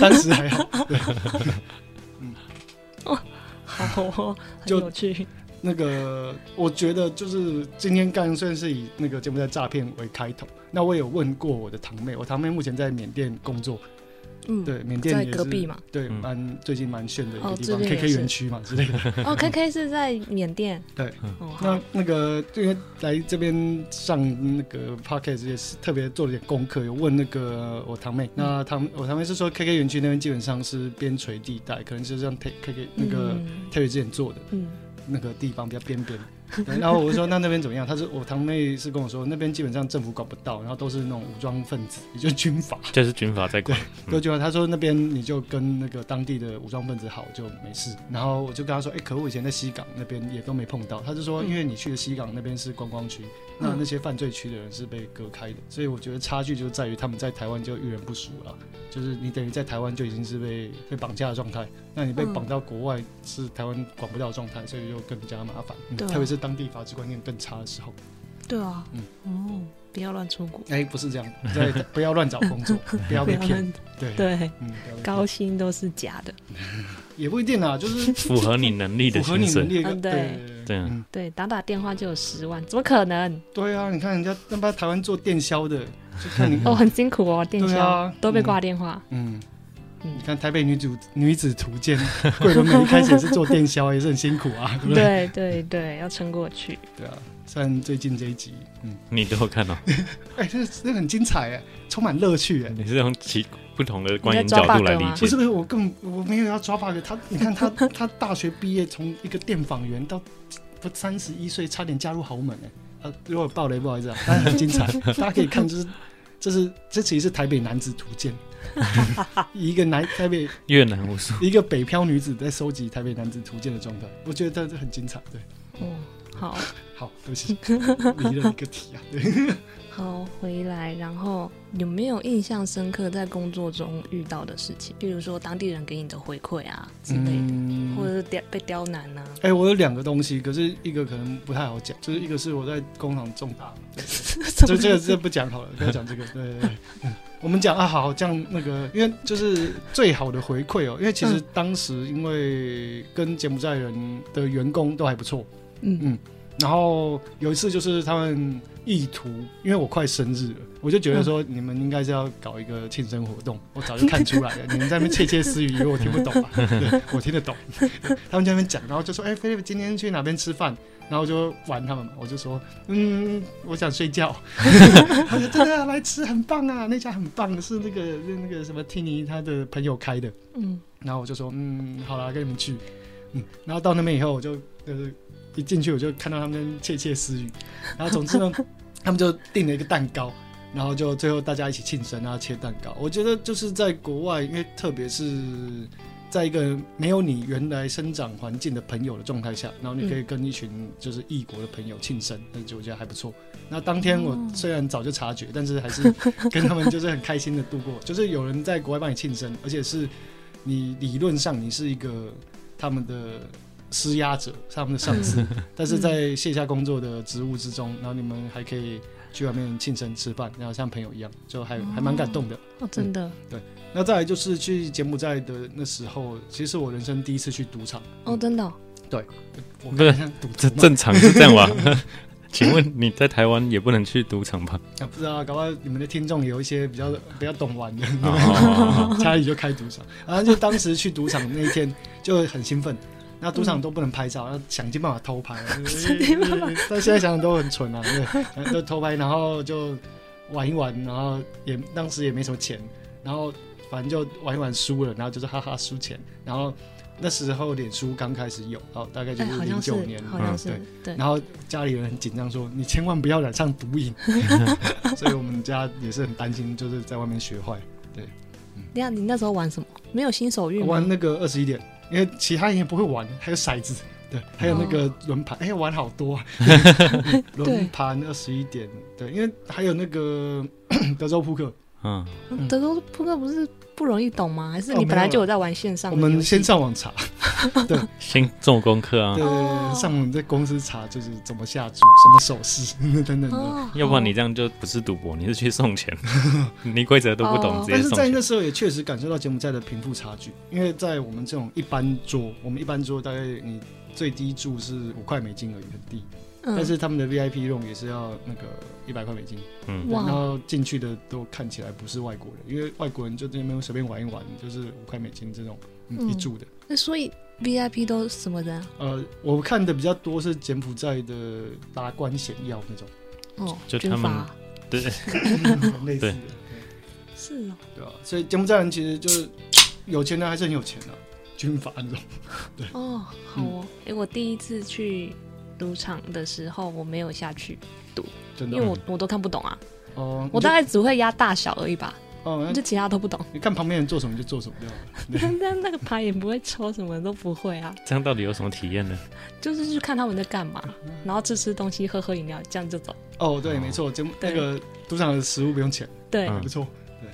当时还好，对，嗯，哦，好，就有趣。那个，我觉得就是今天干算是以那个柬埔寨诈骗为开头。那我有问过我的堂妹，我堂妹目前在缅甸工作。嗯，对，缅甸在隔壁嘛，对，蛮最近蛮炫的一个地方，K K 园区嘛之类的。哦，K K 是在缅甸。对，那那个因为来这边上那个 Podcast 也是特别做了点功课，有问那个我堂妹，那堂我堂妹是说 K K 园区那边基本上是边陲地带，可能是像 K K 那个 Terry 之前做的，嗯，那个地方比较边边。然后我说那那边怎么样？他说我堂妹是跟我说那边基本上政府管不到，然后都是那种武装分子，也就是军阀，就是军阀在管。对，就他说那边你就跟那个当地的武装分子好就没事。然后我就跟他说，哎，可我以前在西港那边也都没碰到。他就说，因为你去的西港那边是观光区，那那些犯罪区的人是被隔开的，所以我觉得差距就在于他们在台湾就遇人不淑了，就是你等于在台湾就已经是被被绑架的状态，那你被绑到国外是台湾管不到的状态，所以就更加麻烦，特别是当地法治观念更差的时候。对啊，嗯，哦，不要乱出国。哎，不是这样，对，不要乱找工作，不要被骗。对对，嗯，高薪都是假的。也不一定啊，就是 符合你能力的，符合你能力的，对对对，打打电话就有十万，怎么可能？对啊，你看人家那边台湾做电销的，就看你哦，很辛苦哦，电销都被挂电话。嗯，你看台北女主女子图鉴，桂纶镁一开始也是做电销，也是很辛苦啊，对不对？对对对，要撑过去。对啊。算最近这一集，嗯，你都有看到？哎，这这很精彩哎，充满乐趣哎。你是用其不同的观影角度来理解？不是不是，我更我没有要抓 bug。他，你看他 他大学毕业，从一个电访员到不三十一岁，差点嫁入豪门哎。呃，如果爆雷不好意思啊，但是很精彩，大家可以看，就是这是这其实是台北男子图鉴，一个南台北越南无数一个北漂女子在收集台北男子图鉴的状态，我觉得这很精彩，对，哦。好 好，对不起，离了一个题啊。对，好，回来，然后有没有印象深刻在工作中遇到的事情？比如说当地人给你的回馈啊之类的，或者是刁被刁难呢？哎，我有两个东西，可是一个可能不太好讲，就是一个是我在工厂重大，就这个这不讲好了，不要讲这个。对，我们讲啊，好，这样那个，因为就是最好的回馈哦，因为其实当时因为跟柬埔寨人的员工都还不错。嗯嗯，然后有一次就是他们意图，因为我快生日了，我就觉得说你们应该是要搞一个庆生活动，我早就看出来了，你们在那边窃窃私语，以为我听不懂啊，我听得懂。他们在那边讲，然后就说：“哎，菲利今天去哪边吃饭？”然后就玩他们嘛，我就说：“嗯，我想睡觉。”他说：“真的来吃，很棒啊，那家很棒，是那个那个什么 Tini 他的朋友开的。”嗯，然后我就说：“嗯，好了，跟你们去。”嗯，然后到那边以后，我就就是。一进去我就看到他们窃窃私语，然后总之呢，他们就订了一个蛋糕，然后就最后大家一起庆生啊，切蛋糕。我觉得就是在国外，因为特别是在一个没有你原来生长环境的朋友的状态下，然后你可以跟一群就是异国的朋友庆生，那就我觉得还不错。那当天我虽然早就察觉，但是还是跟他们就是很开心的度过，就是有人在国外帮你庆生，而且是你理论上你是一个他们的。施压者是他们的上司，但是在线下工作的职务之中，然后你们还可以去外面庆生吃饭，然后像朋友一样，就还还蛮感动的。哦，真的。对，那再来就是去柬埔寨的那时候，其实是我人生第一次去赌场。哦，真的。对，不是正正常是这样吧？请问你在台湾也不能去赌场吧？啊，不知道，搞不好你们的听众有一些比较比较懂玩的，家里就开赌场，然后就当时去赌场那一天就很兴奋。那赌场都不能拍照，要想尽办法偷拍。但现在想想都很蠢啊，对，都偷拍，然后就玩一玩，然后也当时也没什么钱，然后反正就玩一玩输了，然后就是哈哈输钱。然后那时候脸书刚开始有，哦，大概就是零九年，好像是对。然后家里人很紧张，说你千万不要染上毒瘾，所以我们家也是很担心，就是在外面学坏。对，你看你那时候玩什么？没有新手运玩那个二十一点。因为其他人也不会玩，还有骰子，对，还有那个轮盘，哎，玩好多，轮盘二十一点，对，因为还有那个德州扑克，嗯，德州扑克不是。不容易懂吗？还是你本来就有在玩线上？我们先上网查，对，先做功课啊。对，上网在公司查，就是怎么下注、什么手势 等等的。要不然你这样就不是赌博，你是去送钱，你规则都不懂，直接但是在那时候也确实感受到柬埔寨的贫富差距，因为在我们这种一般桌，我们一般桌大概你最低注是五块美金而已，很低。但是他们的 VIP room 也是要那个一百块美金，嗯，然后进去的都看起来不是外国人，因为外国人就在那边随便玩一玩，就是五块美金这种一注的。那所以 VIP 都什么人？呃，我看的比较多是柬埔寨的达官显要那种，哦，就他们对，类似的，是哦，对啊？所以柬埔寨人其实就是有钱人还是很有钱的，军阀那种，对。哦，好哦，哎，我第一次去。赌场的时候，我没有下去赌，真的，因为我我都看不懂啊。哦，我大概只会压大小而已吧。哦，就其他都不懂。你看旁边人做什么就做什么，对吧？那那个牌也不会抽，什么都不会啊。这样到底有什么体验呢？就是去看他们在干嘛，然后吃吃东西、喝喝饮料，这样就走。哦，对，没错，节目那个赌场的食物不用钱，对，不错。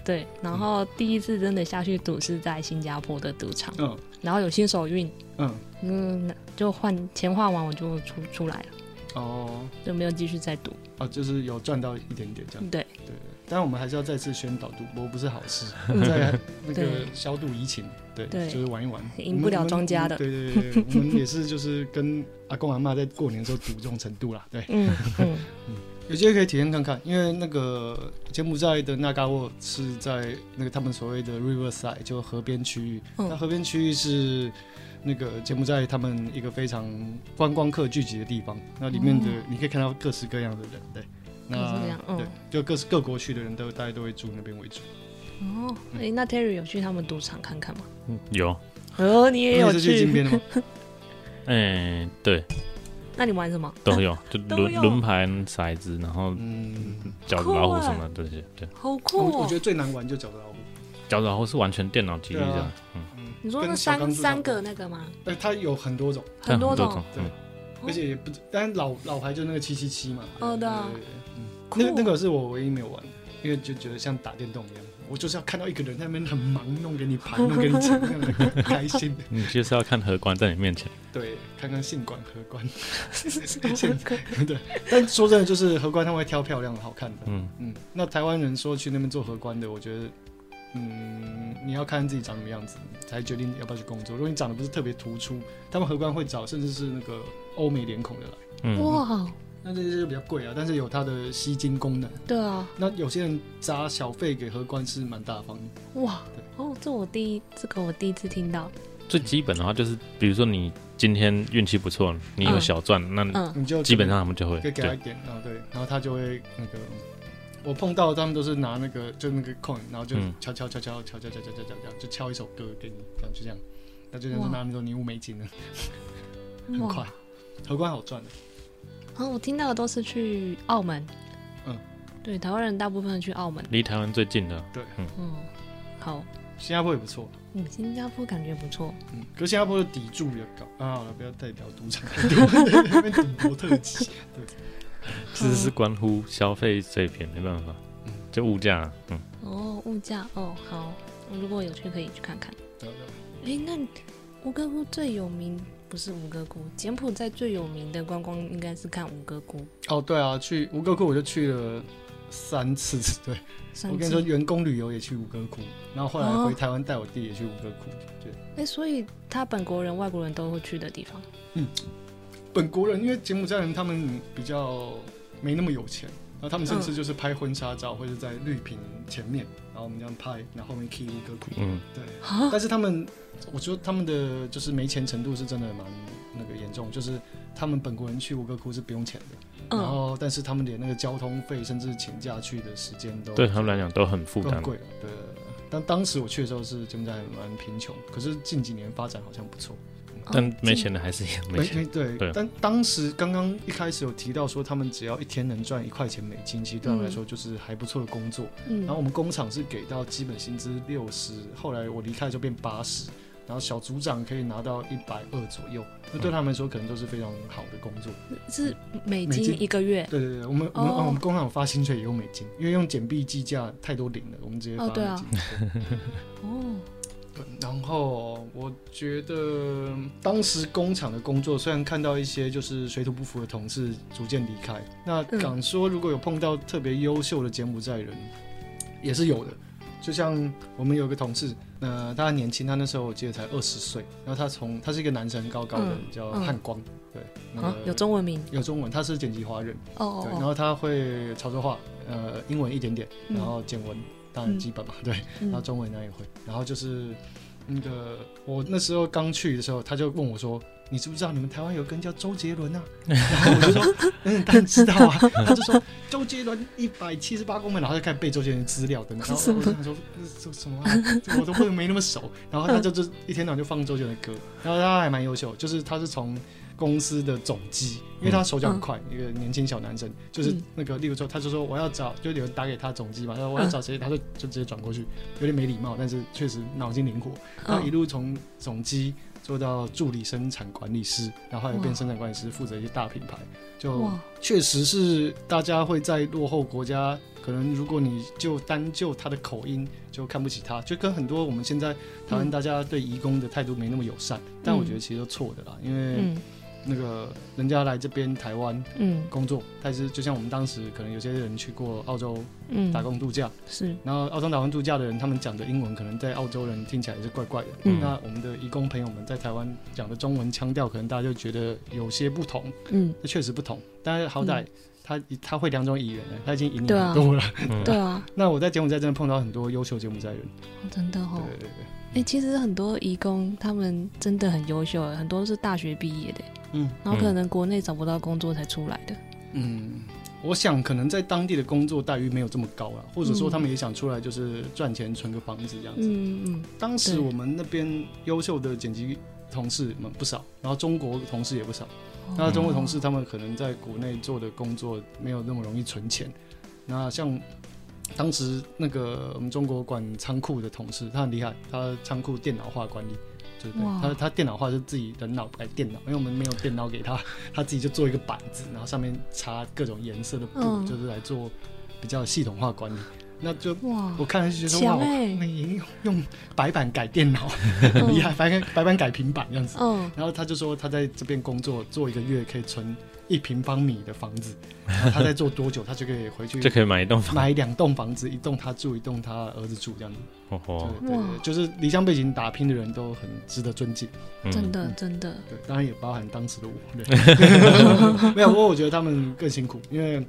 对，然后第一次真的下去赌是在新加坡的赌场，嗯，然后有新手运，嗯。嗯，就换钱换完我就出出来了，哦，就没有继续再赌。哦，就是有赚到一点点这样。对。对。但我们还是要再次宣导赌博不是好事，在那个消毒疫情，对，就是玩一玩，赢不了庄家的。对对对，我们也是就是跟阿公阿妈在过年的时候赌这种程度啦，对。嗯嗯。嗯，有机会可以体验看看，因为那个柬埔寨的纳嘎沃是在那个他们所谓的 Riverside，就河边区域。那河边区域是那个柬埔寨他们一个非常观光客聚集的地方，那里面的你可以看到各式各样的人，对。那对，就各各国去的人都大家都会住那边为主。哦，哎，那 Terry 有去他们赌场看看吗？嗯，有。哦，你也有去金边的吗？哎，对。那你玩什么？都有，就轮轮盘、骰子，然后嗯，饺子老虎什么这些，对。好酷哦！我觉得最难玩就饺子老虎。饺子老虎是完全电脑机的，嗯嗯。你说那三三个那个吗？对，它有很多种，很多种，对。而且也不，但老老牌就那个七七七嘛。哦，对。那那个是我唯一没有玩的，因为就觉得像打电动一样，我就是要看到一个人在那边很忙，弄给你盘，弄给你钱，那样的开心。你就是要看荷官在你面前，对，看看性管荷官。对，但说真的，就是荷官他会挑漂亮的、好看的。嗯嗯。那台湾人说去那边做荷官的，我觉得，嗯，你要看自己长什么样子，才决定要不要去工作。如果你长得不是特别突出，他们荷官会找甚至是那个欧美脸孔的来。哇。那这些就比较贵啊，但是有它的吸金功能。对啊。那有些人砸小费给荷官是蛮大方的。哇。哦，这我第一，这个我第一次听到。最基本的话就是，比如说你今天运气不错，你有小赚，那你就基本上他们就会给给他一点，然后对，然后他就会那个，我碰到他们都是拿那个就那个 coin，然后就敲敲敲敲敲敲敲敲敲敲，就敲一首歌给你，这样就这样，那就像是拿那种礼物美金了，很快，荷官好赚的。哦，我听到的都是去澳门。嗯，对，台湾人大部分去澳门，离台湾最近的。对，嗯，好。新加坡也不错。嗯，新加坡感觉不错。嗯，可是新加坡的底柱比较高啊，好了，不要代表赌场，那边赌博特级。对，其实是关乎消费水平，没办法。嗯，就物价。嗯。哦，物价哦，好，如果有去可以去看看。对对。哎，那吴哥窟最有名。不是吴哥窟，柬埔寨最有名的观光应该是看吴哥窟。哦，对啊，去吴哥窟我就去了三次。对，我跟你说，员工旅游也去吴哥窟，然后后来回台湾带我弟也去吴哥窟。对，哎，所以他本国人、外国人都会去的地方。嗯，本国人因为柬埔寨人他们比较没那么有钱，然后他们甚至就是拍婚纱照或者在绿屏前面，然后我们这样拍，然后后面 key 吴哥窟。嗯，对。但是他们。我觉得他们的就是没钱程度是真的蛮那个严重，就是他们本国人去吴哥窟是不用钱的，然后但是他们连那个交通费甚至请假去的时间都对他们来讲都很负担贵了。对，但当时我去的时候是柬埔寨蛮贫穷，可是近几年发展好像不错。但没钱的还是没钱。对，但当时刚刚一开始有提到说他们只要一天能赚一块钱美金，其实对他们来说就是还不错的工作。嗯，然后我们工厂是给到基本薪资六十，后来我离开就变八十。然后小组长可以拿到一百二左右，那对他们来说可能都是非常好的工作。是美金一个月？对对对，我们我们我们工厂发薪水也用美金，因为用简币计价太多零了，我们直接发美金。哦，然后我觉得当时工厂的工作，虽然看到一些就是水土不服的同事逐渐离开，那敢说如果有碰到特别优秀的柬埔寨人，也是有的。就像我们有个同事，呃，他很年轻，他那时候我记得才二十岁，然后他从他是一个男生，高高的，叫汉光，对，啊，有中文名，有中文，他是剪辑华人，哦，对，然后他会潮州话，呃，英文一点点，然后简文当然基本嘛，对，然后中文呢也会，然后就是那个我那时候刚去的时候，他就问我说。你知不知道你们台湾有个人叫周杰伦啊？然后我就说，嗯，当然知道啊。他就说周杰伦一百七十八公分，然后就开始背周杰伦资料等等。然后我就想说，这什么？我都不没那么熟。然后他就就一天到晚就放周杰伦的歌。然后他还蛮优秀，就是他是从公司的总机，因为他手脚很快，一个年轻小男生，就是那个，例如说，他就说我要找，就有人打给他总机嘛，他说我要找谁，他就就直接转过去，有点没礼貌，但是确实脑筋灵活，他一路从总机做到助理生产管理师，然后后来变生产管理师，负责一些大品牌，就确实是大家会在落后国家。可能如果你就单就他的口音就看不起他，就跟很多我们现在台湾大家对移工的态度没那么友善，但我觉得其实都错的啦，因为那个人家来这边台湾嗯。工作，但是就像我们当时可能有些人去过澳洲嗯打工度假，是，然后澳洲打工度假的人，他们讲的英文可能在澳洲人听起来是怪怪的，那我们的义工朋友们在台湾讲的中文腔调，可能大家就觉得有些不同，嗯，确实不同，但是好歹。他他会两种语言的，他已经赢你很多了。对啊，那我在柬埔寨真的碰到很多优秀柬埔寨人，真的哦。对对对，哎，其实很多义工他们真的很优秀，很多是大学毕业的，嗯，然后可能国内找不到工作才出来的。嗯，我想可能在当地的工作待遇没有这么高啊，或者说他们也想出来就是赚钱存个房子这样子。嗯嗯。当时我们那边优秀的剪辑同事们不少，然后中国同事也不少。那中国同事他们可能在国内做的工作没有那么容易存钱。那像当时那个我们中国管仓库的同事，他很厉害，他仓库电脑化管理，对对？他他电脑化是自己人脑改电脑，因为我们没有电脑给他，他自己就做一个板子，然后上面插各种颜色的布，就是来做比较系统化管理。那就哇，我看了就觉得哇，你用白板改电脑，厉害，白板白板改平板这样子。嗯，然后他就说他在这边工作做一个月可以存一平方米的房子，他在做多久他就可以回去就可以买一栋买两栋房子，一栋他住，一栋他儿子住这样子。哦对对，就是离乡背景打拼的人都很值得尊敬，真的真的。对，当然也包含当时的我。没有，不过我觉得他们更辛苦，因为。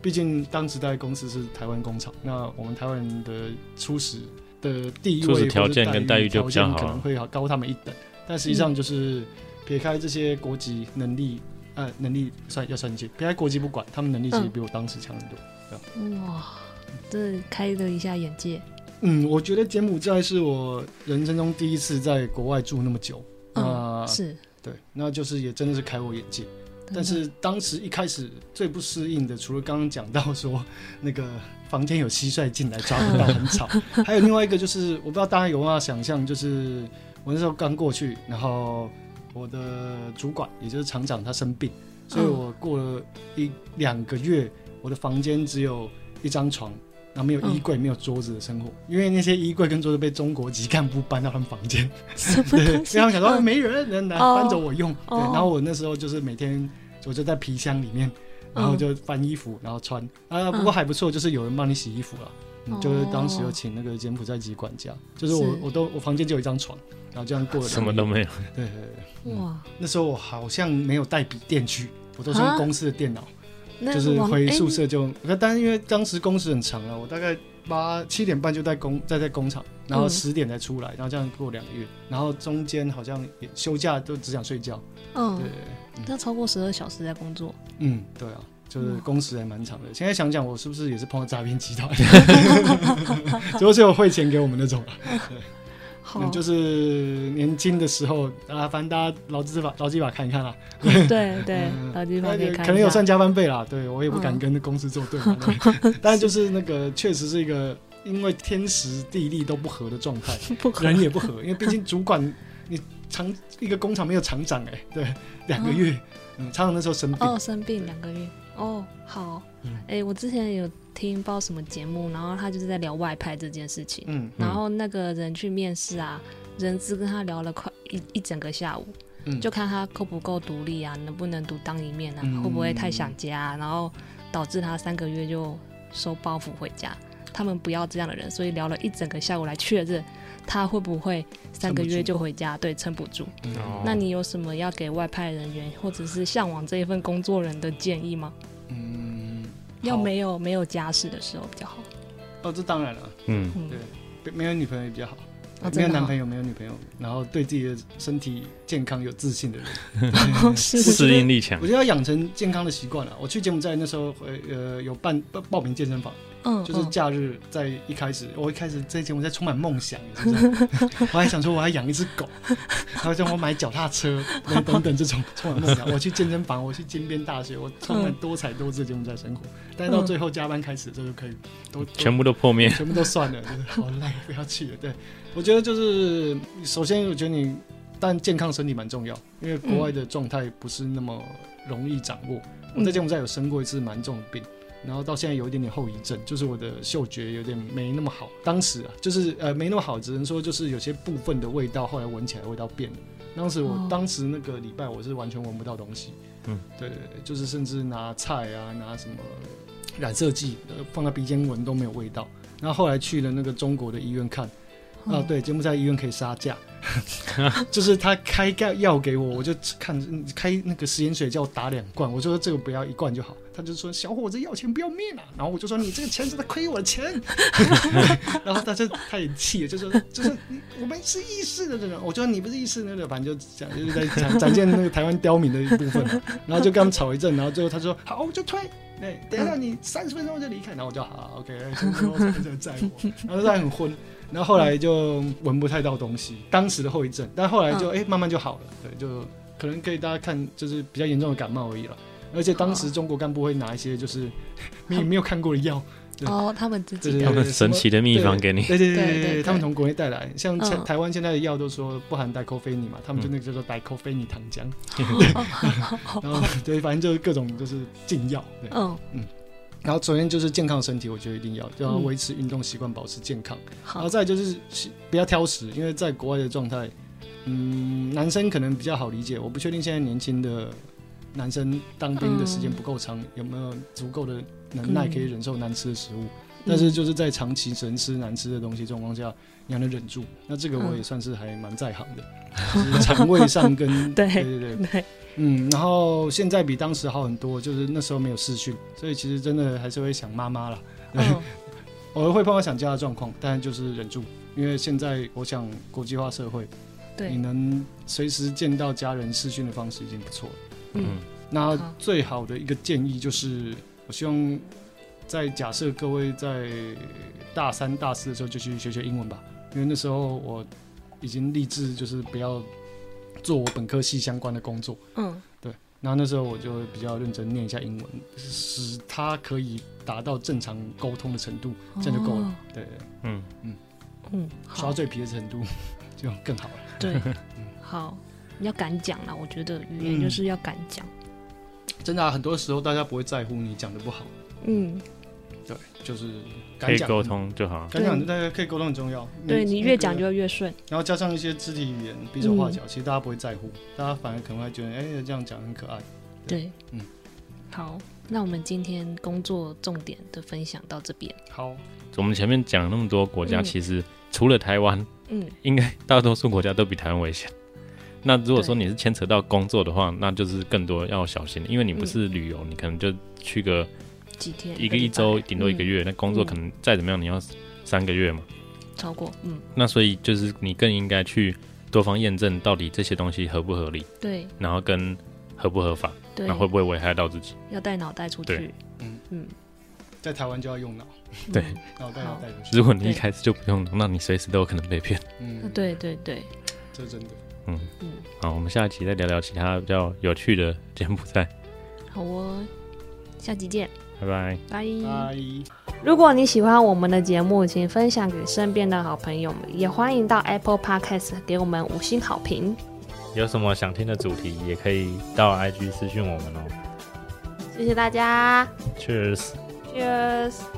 毕竟当时在公司是台湾工厂，那我们台湾人的初始的地位条件跟待遇就比较好，可能会好高他们一等。但实际上就是撇开这些国籍能力，呃，能力算要算进，撇开国籍不管，他们能力其实比我当时强很多。哇，这开了一下眼界。嗯，我觉得柬埔寨是我人生中第一次在国外住那么久。啊，是对，那就是也真的是开我眼界。但是当时一开始最不适应的，除了刚刚讲到说那个房间有蟋蟀进来抓不到 很吵，还有另外一个就是我不知道大家有没有想象，就是我那时候刚过去，然后我的主管也就是厂长他生病，所以我过了一两个月，我的房间只有一张床。然后没有衣柜、没有桌子的生活，因为那些衣柜跟桌子被中国籍干部搬到他们房间，对，然后想说没人，人来搬走我用。对，然后我那时候就是每天我就在皮箱里面，然后就翻衣服，然后穿啊。不过还不错，就是有人帮你洗衣服了。就是当时有请那个柬埔寨籍管家，就是我我都我房间就有一张床，然后这样过了。什么都没有。对对对。哇，那时候我好像没有带笔电去，我都是用公司的电脑。就是回宿舍就，但是因为当时工时很长了，我大概八七点半就在工在在工厂，然后十点才出来，然后这样过两个月，然后中间好像休假都只想睡觉。嗯，对，要超过十二小时在工作。嗯，对啊，就是工时还蛮长的。现在想想，我是不是也是碰到诈骗集团？主要是有汇钱给我们那种。对。就是年轻的时候啊，反正大家劳资法、劳基法看一看 啦。对对，劳基法可能有算加班费啦。对我也不敢跟那公司作对。但是就是那个，确实是一个因为天时地利都不合的状态，人也不合。因为毕竟主管，你厂一个工厂没有厂长哎，对，两个月，嗯，厂长那时候生病哦，生病两个月哦，好，哎，我之前有。听不知道什么节目，然后他就是在聊外派这件事情。嗯，然后那个人去面试啊，人资跟他聊了快一一整个下午，就看他够不够独立啊，能不能独当一面啊，会不会太想家，然后导致他三个月就收包袱回家。他们不要这样的人，所以聊了一整个下午来确认他会不会三个月就回家，对，撑不住。那你有什么要给外派人员或者是向往这一份工作人的建议吗？嗯。要没有没有家室的时候比较好。哦，这当然了。嗯，对，没有女朋友也比较好。没有男朋友，没有女朋友，然后对自己的身体健康有自信的人，适应力强。我觉得要养成健康的习惯了。我去柬埔寨那时候，呃呃，有办报报名健身房，嗯，就是假日在一开始，我一开始这节目在充满梦想，我还想说我要养一只狗，然后叫我买脚踏车，等等这种充满梦想。我去健身房，我去金边大学，我充满多彩多姿的节目在生活。但到最后加班开始，这就可以都全部都破灭，全部都算了，就是好累，不要去了。对，我觉得就是首先，我觉得你但健康身体蛮重要，因为国外的状态不是那么容易掌握。我在柬埔寨有生过一次蛮重的病。然后到现在有一点点后遗症，就是我的嗅觉有点没那么好。当时啊，就是呃没那么好，只能说就是有些部分的味道，后来闻起来味道变了。当时我当时那个礼拜我是完全闻不到东西。嗯，对对对，就是甚至拿菜啊，拿什么染色剂放在鼻尖闻都没有味道。然后后来去了那个中国的医院看。啊，对，柬埔寨医院可以杀价，就是他开药药给我，我就看开那个食盐水叫我打两罐，我就说这个不要一罐就好，他就说小伙子要钱不要命啊，然后我就说你这个钱是在亏我的钱，然后他就他也气了，就说就是我们是意识的这种，我觉得你不是意识那个，反正就讲就是在展展现那个台湾刁民的一部分，然后就跟他们吵一阵，然后最后他说好我就退。对，等一下你三十分钟就离开，然后我就好，OK，就在我，然后他很昏。然后后来就闻不太到东西，当时的后遗症，但后来就哎慢慢就好了，对，就可能可以大家看就是比较严重的感冒而已了。而且当时中国干部会拿一些就是 没没有看过的药，哦，他们自己他们神奇的秘方给你，对对对对，他们从国内带来，像台湾现在的药都说不含代扣菲尼嘛，他们就那个叫做代扣菲尼糖浆，然后对，反正就是各种就是禁药，嗯。嗯。然后首先就是健康身体，我觉得一定要就要维持运动习惯，保持健康。然后再就是不要挑食，因为在国外的状态，嗯，男生可能比较好理解。我不确定现在年轻的男生当兵的时间不够长，有没有足够的能耐可以忍受难吃的食物。但是就是在长期只能吃难吃的东西状况下，你还能忍住，那这个我也算是还蛮在行的，肠胃上跟对 对对。嗯，然后现在比当时好很多，就是那时候没有视讯，所以其实真的还是会想妈妈了。偶尔会碰到想家的状况，但就是忍住，因为现在我想国际化社会，对，你能随时见到家人视讯的方式已经不错了。嗯，那最好的一个建议就是，我希望在假设各位在大三、大四的时候就去学学英文吧，因为那时候我已经立志就是不要。做我本科系相关的工作，嗯，对，然后那时候我就比较认真念一下英文，使他可以达到正常沟通的程度，这样就够了。对，嗯嗯嗯，刷嘴皮的程度就更好了。对，好，你要敢讲了，我觉得语言就是要敢讲。真的，很多时候大家不会在乎你讲的不好。嗯。对，就是可以沟通就好。敢讲，大家可以沟通很重要。对你越讲就越顺。然后加上一些肢体语言、比手画脚，其实大家不会在乎，大家反而可能会觉得，哎，这样讲很可爱。对，嗯，好，那我们今天工作重点的分享到这边。好，我们前面讲那么多国家，其实除了台湾，嗯，应该大多数国家都比台湾危险。那如果说你是牵扯到工作的话，那就是更多要小心，因为你不是旅游，你可能就去个。几天？一个一周，顶多一个月。那工作可能再怎么样，你要三个月嘛？超过，嗯。那所以就是你更应该去多方验证，到底这些东西合不合理？对。然后跟合不合法？对。那会不会危害到自己？要带脑袋出去。嗯嗯。在台湾就要用脑。对。脑袋要带出去。如果你一开始就不用，那你随时都有可能被骗。嗯，对对对。这是真的。嗯嗯。好，我们下一期再聊聊其他比较有趣的柬埔寨。好哦，下期见。拜拜拜拜！如果你喜欢我们的节目，请分享给身边的好朋友们，也欢迎到 Apple Podcast 给我们五星好评。有什么想听的主题，也可以到 IG 私讯我们哦。谢谢大家，Cheers，Cheers。